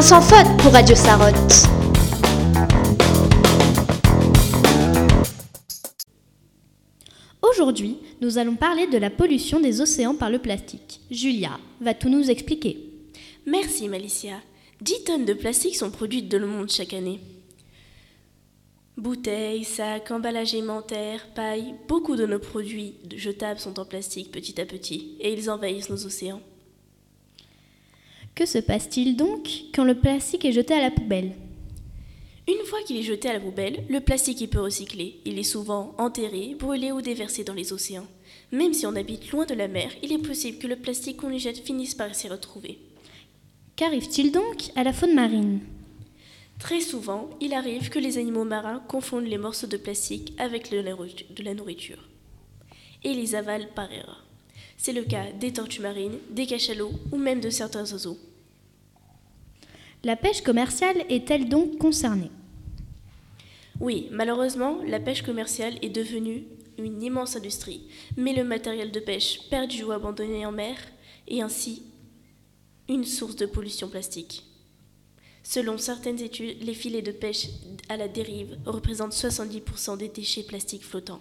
Un sans faute pour Radio Sarotte. Aujourd'hui, nous allons parler de la pollution des océans par le plastique. Julia va tout nous expliquer. Merci Malicia. 10 tonnes de plastique sont produites dans le monde chaque année. Bouteilles, sacs, emballages alimentaires, paille, beaucoup de nos produits jetables sont en plastique petit à petit et ils envahissent nos océans. Que se passe-t-il donc quand le plastique est jeté à la poubelle? Une fois qu'il est jeté à la poubelle, le plastique peut recycler. Il est souvent enterré, brûlé ou déversé dans les océans. Même si on habite loin de la mer, il est possible que le plastique qu'on y jette finisse par s'y retrouver. Qu'arrive-t-il donc à la faune marine? Très souvent, il arrive que les animaux marins confondent les morceaux de plastique avec de la nourriture et les avalent par erreur. C'est le cas des tortues marines, des cachalots ou même de certains oiseaux. La pêche commerciale est-elle donc concernée? Oui, malheureusement, la pêche commerciale est devenue une immense industrie, mais le matériel de pêche perdu ou abandonné en mer est ainsi une source de pollution plastique. Selon certaines études, les filets de pêche à la dérive représentent 70% des déchets plastiques flottants.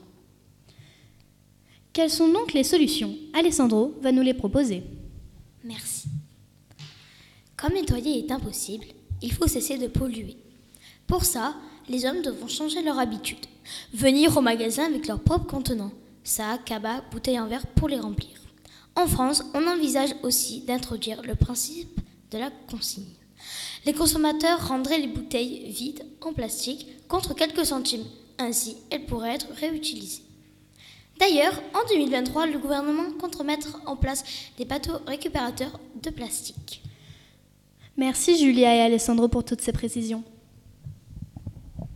Quelles sont donc les solutions? Alessandro va nous les proposer. Merci. Comme nettoyer est impossible, il faut cesser de polluer. Pour ça, les hommes devront changer leur habitude. Venir au magasin avec leurs propres contenants, sacs, cabas, bouteilles en verre pour les remplir. En France, on envisage aussi d'introduire le principe de la consigne. Les consommateurs rendraient les bouteilles vides en plastique contre quelques centimes. Ainsi, elles pourraient être réutilisées. D'ailleurs, en 2023, le gouvernement compte remettre en place des bateaux récupérateurs de plastique. Merci Julia et Alessandro pour toutes ces précisions.